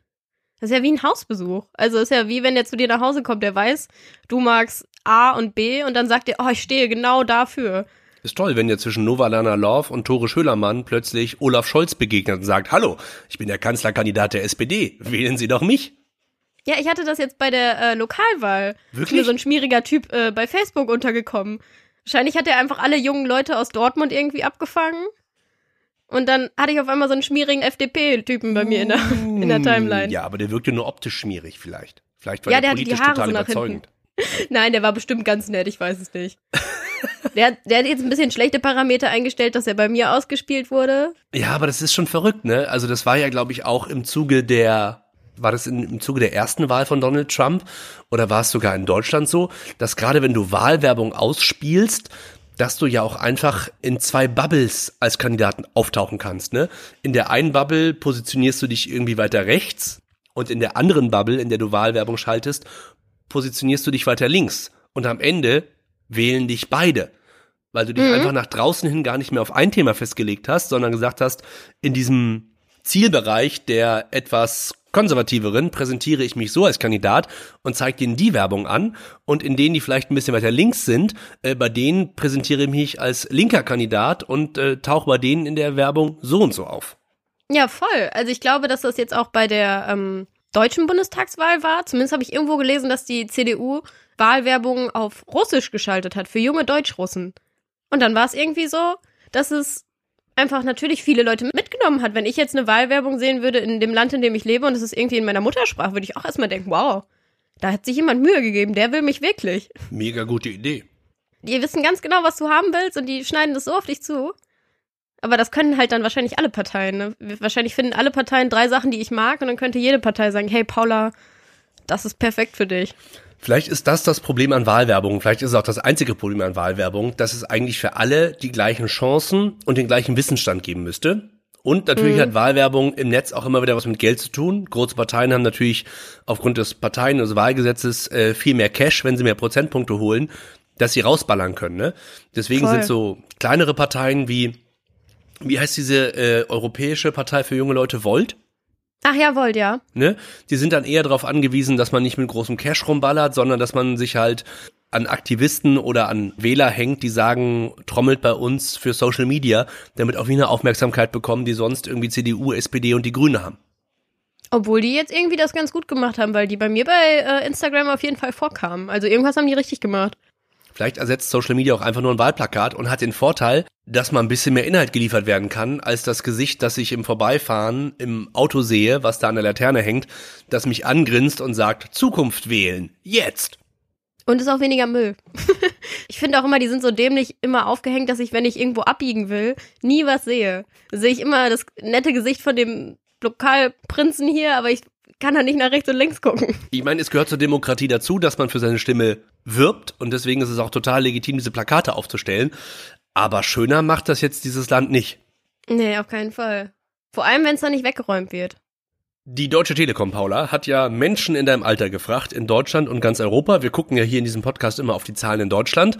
Das ist ja wie ein Hausbesuch. Also ist ja wie wenn der zu dir nach Hause kommt, der weiß, du magst A und B und dann sagt er, oh, ich stehe genau dafür. Ist toll, wenn dir zwischen Novalana Love und Tore Schölermann plötzlich Olaf Scholz begegnet und sagt, hallo, ich bin der Kanzlerkandidat der SPD, wählen Sie doch mich. Ja, ich hatte das jetzt bei der äh, Lokalwahl. Ist Wirklich? mir so ein schmieriger Typ äh, bei Facebook untergekommen. Wahrscheinlich hat er einfach alle jungen Leute aus Dortmund irgendwie abgefangen. Und dann hatte ich auf einmal so einen schmierigen FDP-Typen bei mir in der, in der Timeline. Ja, aber der wirkte nur optisch schmierig vielleicht. Vielleicht war Ja, der der politisch Haare total so überzeugend. [laughs] Nein, der war bestimmt ganz nett, ich weiß es nicht. der, hat- der hat jetzt ein bisschen schlechte Parameter eingestellt, dass er bei mir ausgespielt wurde. Ja, aber das ist schon verrückt, ne? Also das war ja, glaube ich, auch im Zuge der, war das in, im Zuge der ersten Wahl von Donald Trump oder war es sogar in Deutschland so, dass gerade wenn du Wahlwerbung ausspielst, dass du ja auch einfach in zwei Bubbles als Kandidaten auftauchen kannst, ne? In der einen Bubble positionierst du dich irgendwie weiter rechts und in der anderen Bubble, in der du Wahlwerbung schaltest, positionierst du dich weiter links. Und am Ende wählen dich beide. Weil du dich einfach nach draußen hin gar nicht mehr auf ein Thema festgelegt hast, sondern gesagt hast, in diesem Zielbereich der etwas konservativeren präsentiere ich mich so als Kandidat und zeige denen die Werbung an und in denen, die vielleicht ein bisschen weiter links sind, äh, bei denen präsentiere ich mich als linker Kandidat und äh, tauche bei denen in der Werbung so und so auf. Ja, voll. Also ich glaube, dass das jetzt auch bei der ähm, deutschen Bundestagswahl war. Zumindest habe ich irgendwo gelesen, dass die CDU Wahlwerbung auf Russisch geschaltet hat für junge Deutschrussen. Und dann war es irgendwie so, dass es einfach natürlich viele Leute mitgenommen hat. Wenn ich jetzt eine Wahlwerbung sehen würde in dem Land, in dem ich lebe und es ist irgendwie in meiner Muttersprache, würde ich auch erstmal denken, wow, da hat sich jemand Mühe gegeben, der will mich wirklich. Mega gute Idee. Die wissen ganz genau, was du haben willst und die schneiden das so auf dich zu. Aber das können halt dann wahrscheinlich alle Parteien. Ne? Wahrscheinlich finden alle Parteien drei Sachen, die ich mag und dann könnte jede Partei sagen, hey Paula, das ist perfekt für dich. Vielleicht ist das das Problem an Wahlwerbung. Vielleicht ist es auch das einzige Problem an Wahlwerbung, dass es eigentlich für alle die gleichen Chancen und den gleichen Wissensstand geben müsste. Und natürlich mhm. hat Wahlwerbung im Netz auch immer wieder was mit Geld zu tun. Große Parteien haben natürlich aufgrund des Parteien- und Wahlgesetzes äh, viel mehr Cash, wenn sie mehr Prozentpunkte holen, dass sie rausballern können. Ne? Deswegen Voll. sind so kleinere Parteien wie, wie heißt diese äh, europäische Partei für junge Leute, Volt? Ach ja, wollt ja. Ne? Die sind dann eher darauf angewiesen, dass man nicht mit großem Cash rumballert, sondern dass man sich halt an Aktivisten oder an Wähler hängt, die sagen, trommelt bei uns für Social Media, damit auch wieder Aufmerksamkeit bekommen, die sonst irgendwie CDU, SPD und die Grüne haben. Obwohl die jetzt irgendwie das ganz gut gemacht haben, weil die bei mir bei äh, Instagram auf jeden Fall vorkamen. Also irgendwas haben die richtig gemacht. Vielleicht ersetzt Social Media auch einfach nur ein Wahlplakat und hat den Vorteil, dass mal ein bisschen mehr Inhalt geliefert werden kann, als das Gesicht, das ich im Vorbeifahren im Auto sehe, was da an der Laterne hängt, das mich angrinst und sagt, Zukunft wählen, jetzt. Und ist auch weniger Müll. [laughs] ich finde auch immer, die sind so dämlich immer aufgehängt, dass ich, wenn ich irgendwo abbiegen will, nie was sehe. Sehe ich immer das nette Gesicht von dem Lokalprinzen hier, aber ich kann er nicht nach rechts und links gucken. Ich meine, es gehört zur Demokratie dazu, dass man für seine Stimme wirbt und deswegen ist es auch total legitim, diese Plakate aufzustellen. Aber schöner macht das jetzt dieses Land nicht. Nee, auf keinen Fall. Vor allem, wenn es dann nicht weggeräumt wird. Die Deutsche Telekom, Paula, hat ja Menschen in deinem Alter gefragt, in Deutschland und ganz Europa. Wir gucken ja hier in diesem Podcast immer auf die Zahlen in Deutschland.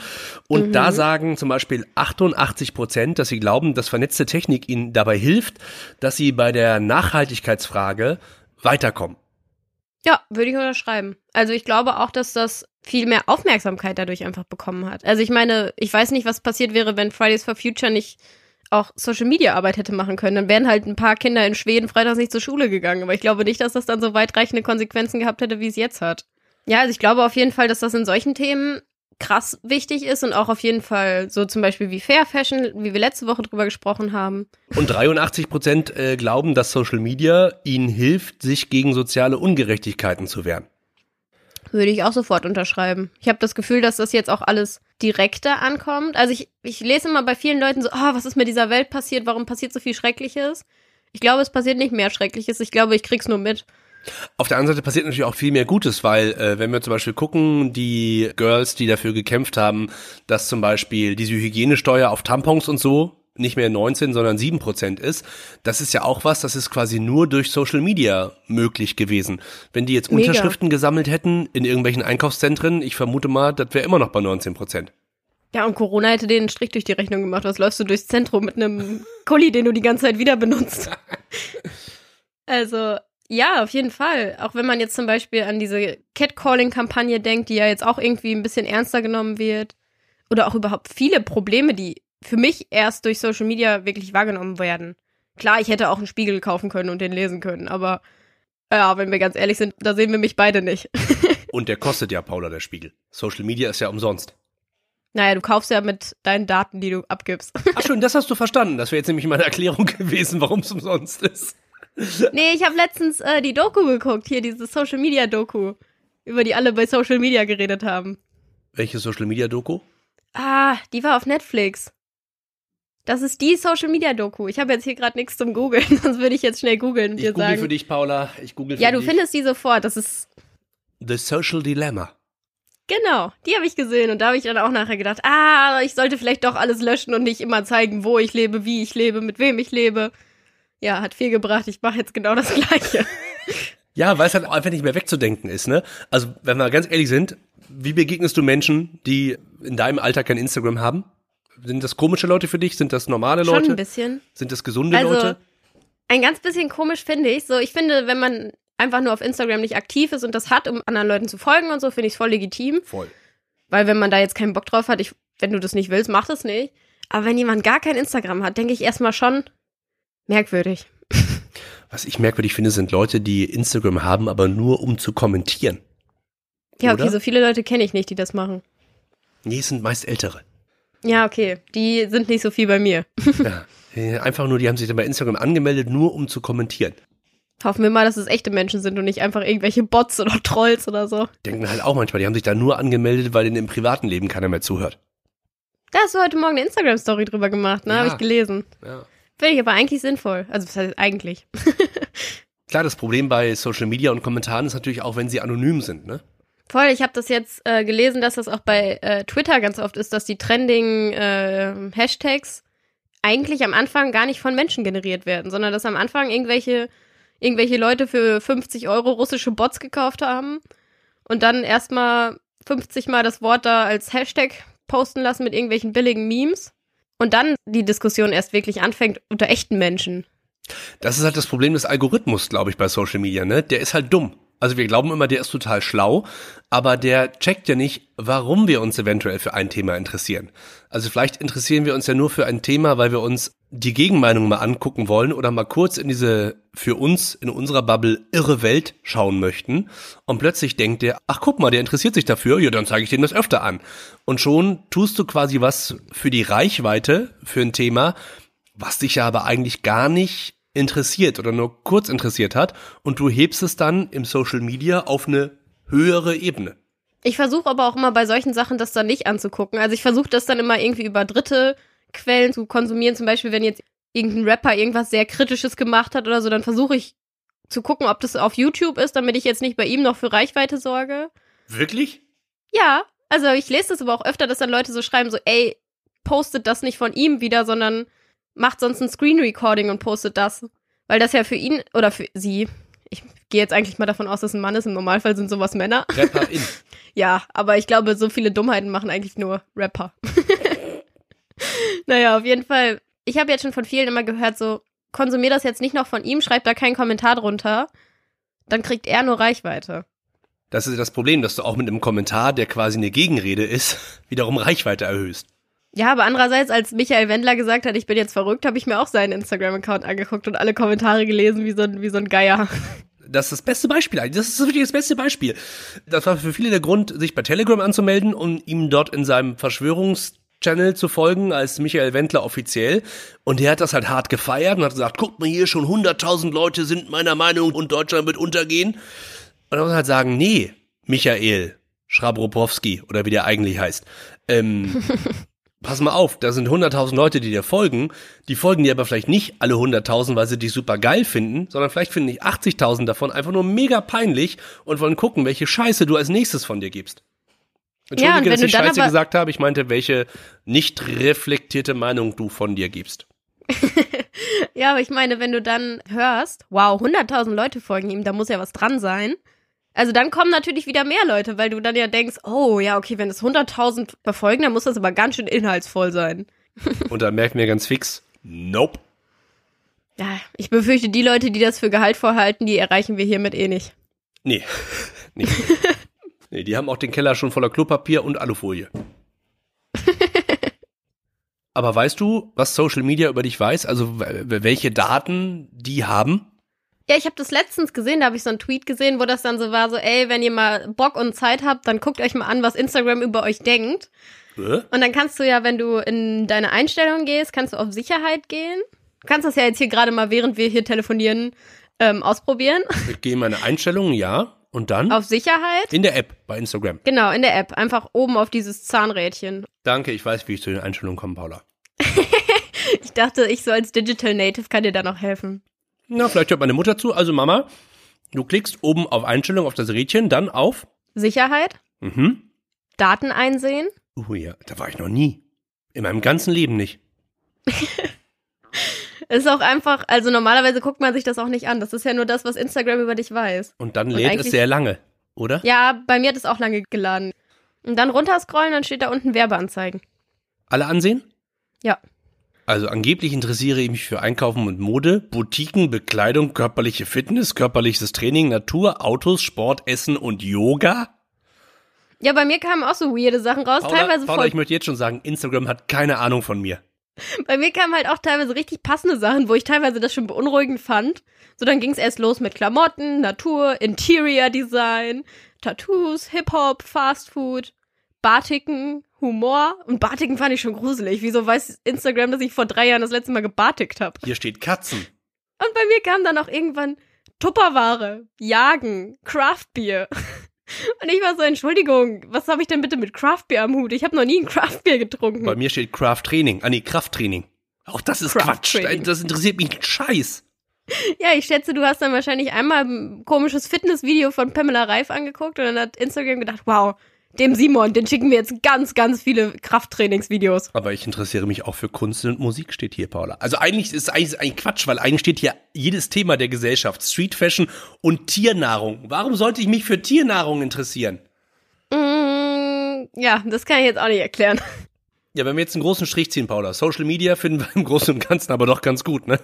Und mhm. da sagen zum Beispiel 88 Prozent, dass sie glauben, dass vernetzte Technik ihnen dabei hilft, dass sie bei der Nachhaltigkeitsfrage weiterkommen. Ja, würde ich unterschreiben. Also ich glaube auch, dass das viel mehr Aufmerksamkeit dadurch einfach bekommen hat. Also ich meine, ich weiß nicht, was passiert wäre, wenn Fridays for Future nicht auch Social Media Arbeit hätte machen können. Dann wären halt ein paar Kinder in Schweden freitags nicht zur Schule gegangen. Aber ich glaube nicht, dass das dann so weitreichende Konsequenzen gehabt hätte, wie es jetzt hat. Ja, also ich glaube auf jeden Fall, dass das in solchen Themen krass wichtig ist und auch auf jeden Fall so zum Beispiel wie Fair Fashion, wie wir letzte Woche drüber gesprochen haben. Und 83 Prozent äh, glauben, dass Social Media ihnen hilft, sich gegen soziale Ungerechtigkeiten zu wehren. Würde ich auch sofort unterschreiben. Ich habe das Gefühl, dass das jetzt auch alles direkter ankommt. Also ich, ich lese immer bei vielen Leuten so, oh, was ist mit dieser Welt passiert? Warum passiert so viel Schreckliches? Ich glaube, es passiert nicht mehr Schreckliches. Ich glaube, ich krieg's nur mit. Auf der anderen Seite passiert natürlich auch viel mehr Gutes, weil äh, wenn wir zum Beispiel gucken, die Girls, die dafür gekämpft haben, dass zum Beispiel diese Hygienesteuer auf Tampons und so nicht mehr 19, sondern 7 Prozent ist, das ist ja auch was, das ist quasi nur durch Social Media möglich gewesen. Wenn die jetzt Mega. Unterschriften gesammelt hätten in irgendwelchen Einkaufszentren, ich vermute mal, das wäre immer noch bei 19 Prozent. Ja, und Corona hätte den Strich durch die Rechnung gemacht. Was läufst du durchs Zentrum mit einem Kuli, den du die ganze Zeit wieder benutzt? [laughs] also, ja, auf jeden Fall. Auch wenn man jetzt zum Beispiel an diese Catcalling-Kampagne denkt, die ja jetzt auch irgendwie ein bisschen ernster genommen wird. Oder auch überhaupt viele Probleme, die für mich erst durch Social Media wirklich wahrgenommen werden. Klar, ich hätte auch einen Spiegel kaufen können und den lesen können, aber ja, wenn wir ganz ehrlich sind, da sehen wir mich beide nicht. [laughs] und der kostet ja, Paula, der Spiegel. Social Media ist ja umsonst. Naja, du kaufst ja mit deinen Daten, die du abgibst. Ach schön, das hast du verstanden. Das wäre jetzt nämlich meine Erklärung [laughs] gewesen, warum es umsonst ist. Nee, ich habe letztens äh, die Doku geguckt, hier diese Social Media Doku, über die alle bei Social Media geredet haben. Welche Social Media Doku? Ah, die war auf Netflix. Das ist die Social Media Doku. Ich habe jetzt hier gerade nichts zum googeln, [laughs] sonst würde ich jetzt schnell googeln und ich dir sagen. Ich google für dich, Paula. Ich google für Ja, du dich. findest die sofort. Das ist The Social Dilemma. Genau, die habe ich gesehen und da habe ich dann auch nachher gedacht, ah, ich sollte vielleicht doch alles löschen und nicht immer zeigen, wo ich lebe, wie ich lebe, mit wem ich lebe. Ja, hat viel gebracht. Ich mache jetzt genau das Gleiche. Ja, weil es halt einfach nicht mehr wegzudenken ist, ne? Also, wenn wir ganz ehrlich sind, wie begegnest du Menschen, die in deinem Alter kein Instagram haben? Sind das komische Leute für dich? Sind das normale Leute? Schon ein bisschen. Sind das gesunde also, Leute? Ein ganz bisschen komisch finde ich. So, ich finde, wenn man einfach nur auf Instagram nicht aktiv ist und das hat, um anderen Leuten zu folgen und so, finde ich es voll legitim. Voll. Weil wenn man da jetzt keinen Bock drauf hat, ich, wenn du das nicht willst, mach das nicht. Aber wenn jemand gar kein Instagram hat, denke ich erstmal schon merkwürdig. [laughs] Was ich merkwürdig finde, sind Leute, die Instagram haben, aber nur um zu kommentieren. Ja, okay, Oder? so viele Leute kenne ich nicht, die das machen. Nee, es sind meist Ältere. Ja, okay, die sind nicht so viel bei mir. [laughs] Ja. Äh, Einfach nur, die haben sich dann bei Instagram angemeldet, nur um zu kommentieren. Hoffen wir mal, dass es echte Menschen sind und nicht einfach irgendwelche Bots oder [laughs] Trolls oder so. Denken halt auch manchmal, die haben sich da nur angemeldet, weil ihnen im privaten Leben keiner mehr zuhört. Da hast du heute Morgen eine Instagram-Story drüber gemacht, ne? Ja. Habe ich gelesen. Ja. Finde ich aber eigentlich sinnvoll. Also, was heißt eigentlich? [laughs] Klar, das Problem bei Social Media und Kommentaren ist natürlich auch, wenn sie anonym sind, ne? Voll, ich habe das jetzt äh, gelesen, dass das auch bei äh, Twitter ganz oft ist, dass die trending äh, Hashtags eigentlich am Anfang gar nicht von Menschen generiert werden, sondern dass am Anfang irgendwelche, irgendwelche Leute für 50 Euro russische Bots gekauft haben und dann erstmal 50 Mal das Wort da als Hashtag posten lassen mit irgendwelchen billigen Memes und dann die Diskussion erst wirklich anfängt unter echten Menschen. Das ist halt das Problem des Algorithmus, glaube ich, bei Social Media, ne? Der ist halt dumm. Also wir glauben immer, der ist total schlau, aber der checkt ja nicht, warum wir uns eventuell für ein Thema interessieren. Also vielleicht interessieren wir uns ja nur für ein Thema, weil wir uns die Gegenmeinung mal angucken wollen oder mal kurz in diese für uns in unserer Bubble irre Welt schauen möchten und plötzlich denkt der, ach guck mal, der interessiert sich dafür, ja, dann zeige ich dem das öfter an. Und schon tust du quasi was für die Reichweite für ein Thema, was dich ja aber eigentlich gar nicht interessiert oder nur kurz interessiert hat und du hebst es dann im Social Media auf eine höhere Ebene. Ich versuche aber auch immer bei solchen Sachen das dann nicht anzugucken. Also ich versuche das dann immer irgendwie über dritte Quellen zu konsumieren. Zum Beispiel, wenn jetzt irgendein Rapper irgendwas sehr Kritisches gemacht hat oder so, dann versuche ich zu gucken, ob das auf YouTube ist, damit ich jetzt nicht bei ihm noch für Reichweite sorge. Wirklich? Ja, also ich lese das aber auch öfter, dass dann Leute so schreiben, so, ey, postet das nicht von ihm wieder, sondern macht sonst ein Screen Recording und postet das. Weil das ja für ihn oder für sie, ich gehe jetzt eigentlich mal davon aus, dass ein Mann ist, im Normalfall sind sowas Männer. Rapperin. [laughs] Ja, aber ich glaube, so viele Dummheiten machen eigentlich nur Rapper. [laughs] naja, auf jeden Fall. Ich habe jetzt schon von vielen immer gehört, so, konsumier das jetzt nicht noch von ihm, schreib da keinen Kommentar drunter. Dann kriegt er nur Reichweite. Das ist das Problem, dass du auch mit einem Kommentar, der quasi eine Gegenrede ist, [laughs] wiederum Reichweite erhöhst. Ja, aber andererseits, als Michael Wendler gesagt hat, ich bin jetzt verrückt, habe ich mir auch seinen Instagram-Account angeguckt und alle Kommentare gelesen wie so ein, wie so ein Geier. Das ist das beste Beispiel eigentlich. Das ist wirklich das beste Beispiel. Das war für viele der Grund, sich bei Telegram anzumelden und ihm dort in seinem Verschwörungschannel zu folgen als Michael Wendler offiziell. Und der hat das halt hart gefeiert und hat gesagt, guck mal hier, schon 100.000 Leute sind meiner Meinung und Deutschland wird untergehen. Und dann muss man halt sagen, nee, Michael Schrabropowski oder wie der eigentlich heißt. Ähm, [laughs] pass mal auf, da sind 100.000 Leute, die dir folgen. Die folgen dir aber vielleicht nicht alle 100.000, weil sie dich super geil finden, sondern vielleicht finden dich 80.000 davon einfach nur mega peinlich und wollen gucken, welche Scheiße du als nächstes von dir gibst. Entschuldige, Ja, und wenn dass ich Scheiße gesagt habe. Ich meinte, welche nicht reflektierte Meinung du von dir gibst. [laughs] Ja, aber ich meine, wenn du dann hörst, wow, 100.000 Leute folgen ihm, da muss ja was dran sein. Also dann kommen natürlich wieder mehr Leute, weil du dann ja denkst, oh ja, okay, wenn es 100.000 verfolgen, dann muss das aber ganz schön inhaltsvoll sein. [laughs] Und dann merken wir ganz fix, nope. Ja, ich befürchte, die Leute, die das für Gehalt vorhalten, die erreichen wir hiermit eh nicht. Nee. [laughs] nee. nee, die haben auch den Keller schon voller Klopapier und Alufolie. [laughs] Aber weißt du, was Social Media über dich weiß? Also welche Daten die haben? Ja, ich habe das letztens gesehen, da habe ich so einen Tweet gesehen, wo das dann so war, so, ey, wenn ihr mal Bock und Zeit habt, dann guckt euch mal an, was Instagram über euch denkt. Hä? Und dann kannst du ja, wenn du in deine Einstellungen gehst, kannst du auf Sicherheit gehen. Du kannst das ja jetzt hier gerade mal, während wir hier telefonieren, ähm, ausprobieren. Ich gehe in meine Einstellungen, ja. Und dann? Auf Sicherheit. in der App bei Instagram. Genau, in der App. Einfach oben auf dieses Zahnrädchen. Danke, ich weiß, wie ich zu den Einstellungen komme, Paula. [laughs] Ich dachte, ich so als Digital Native kann dir da noch helfen. Na, vielleicht hört meine Mutter zu. Also Mama, du klickst oben auf Einstellungen auf das Rädchen, dann auf. Sicherheit, Mhm. Daten einsehen. Uh, ja, da war ich noch nie. In meinem ganzen Leben nicht. [laughs] Ist auch einfach, also normalerweise guckt man sich das auch nicht an. Das ist ja nur das, was Instagram über dich weiß. Und dann Und lädt es eigentlich- sehr lange, oder? Ja, bei mir hat es auch lange geladen. Und dann runterscrollen, dann steht da unten Werbeanzeigen. Alle ansehen? Ja. Also angeblich interessiere ich mich für Einkaufen und Mode, Boutiquen, Bekleidung, körperliche Fitness, körperliches Training, Natur, Autos, Sport, Essen und Yoga. Ja, bei mir kamen auch so weirde Sachen raus, Paula, teilweise Paula voll. ich möchte jetzt schon sagen, Instagram hat keine Ahnung von mir. Bei mir kamen halt auch teilweise richtig passende Sachen, wo ich teilweise das schon beunruhigend fand. So, dann ging es erst los mit Klamotten, Natur, Interior Design, Tattoos, Hip-Hop, Fast Food, Batiken, Humor. Und Batiken fand ich schon gruselig. Wieso weiß Instagram, dass ich vor drei Jahren das letzte Mal gebatigt habe? Hier steht Katzen. Und bei mir kam dann auch irgendwann Tupperware, Jagen, Craftbier. [laughs] Und ich war so, Entschuldigung, was habe ich denn bitte mit Craftbier am Hut? Ich habe noch nie ein Craftbier getrunken. Bei mir steht Craft Training. Ah nee, Krafttraining. Auch das ist Quatsch. Das interessiert mich einen Scheiß. [laughs] Ja, ich schätze, du hast dann wahrscheinlich einmal ein komisches Fitnessvideo von Pamela Reif angeguckt und dann hat Instagram gedacht, wow, dem Simon, den schicken wir jetzt ganz, ganz viele Krafttrainingsvideos. Aber ich interessiere mich auch für Kunst und Musik, steht hier, Paula. Also eigentlich ist eigentlich, eigentlich Quatsch, weil eigentlich steht hier jedes Thema der Gesellschaft. Street Fashion und Tiernahrung. Warum sollte ich mich für Tiernahrung interessieren? Mm, ja, das kann ich jetzt auch nicht erklären. Ja, wenn wir jetzt einen großen Strich ziehen, Paula. Social Media finden wir im Großen und Ganzen aber doch ganz gut, ne?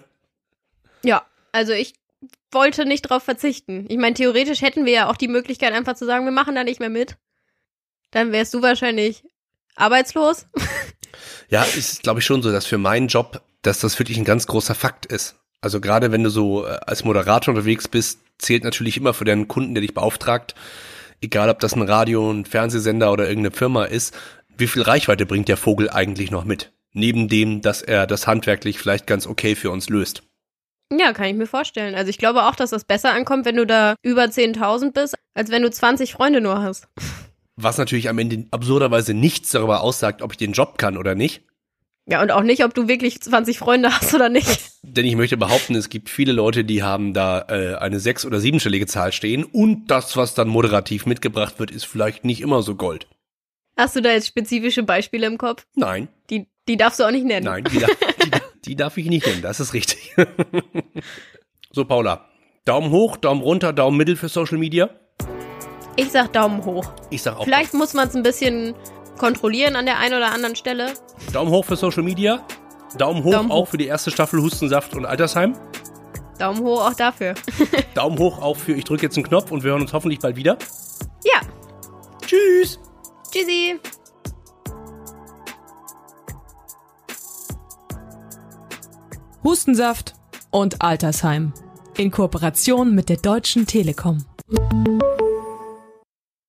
Ja, also ich wollte nicht drauf verzichten. Ich meine, theoretisch hätten wir ja auch die Möglichkeit, einfach zu sagen, wir machen da nicht mehr mit. Dann wärst du wahrscheinlich arbeitslos. [laughs] Ja, ist glaube ich schon so, dass für meinen Job, dass das wirklich ein ganz großer Fakt ist. Also gerade wenn du so äh, als Moderator unterwegs bist, zählt natürlich immer für deinen Kunden, der dich beauftragt, egal ob das ein Radio, ein Fernsehsender oder irgendeine Firma ist, wie viel Reichweite bringt der Vogel eigentlich noch mit? Neben dem, dass er das handwerklich vielleicht ganz okay für uns löst. Ja, kann ich mir vorstellen. Also ich glaube auch, dass das besser ankommt, wenn du da über 10.000 bist, als wenn du 20 Freunde nur hast. Was natürlich am Ende absurderweise nichts darüber aussagt, ob ich den Job kann oder nicht. Ja, und auch nicht, ob du wirklich 20 Freunde hast oder nicht. [laughs] Denn ich möchte behaupten, es gibt viele Leute, die haben da äh, eine sechs- oder siebenstellige Zahl stehen und das, was dann moderativ mitgebracht wird, ist vielleicht nicht immer so Gold. Hast du da jetzt spezifische Beispiele im Kopf? Nein, Die, die darfst du auch nicht nennen. nein, die, da- die, die darf ich nicht nennen, das ist richtig. [laughs] so, Paula, Daumen hoch, Daumen runter, Daumen mittel für Social Media. Ich sag Daumen hoch. Ich sag auch Vielleicht muss man es ein bisschen kontrollieren an der einen oder anderen Stelle. Daumen hoch für Social Media. Daumen hoch Daumen auch hoch. für die erste Staffel Hustensaft und Altersheim. Daumen hoch auch dafür. [laughs] Daumen hoch auch für Ich drücke jetzt einen Knopf und wir hören uns hoffentlich bald wieder. ja. Tschüss! Tschüssi. Hustensaft und Altersheim. In Kooperation mit der Deutschen Telekom.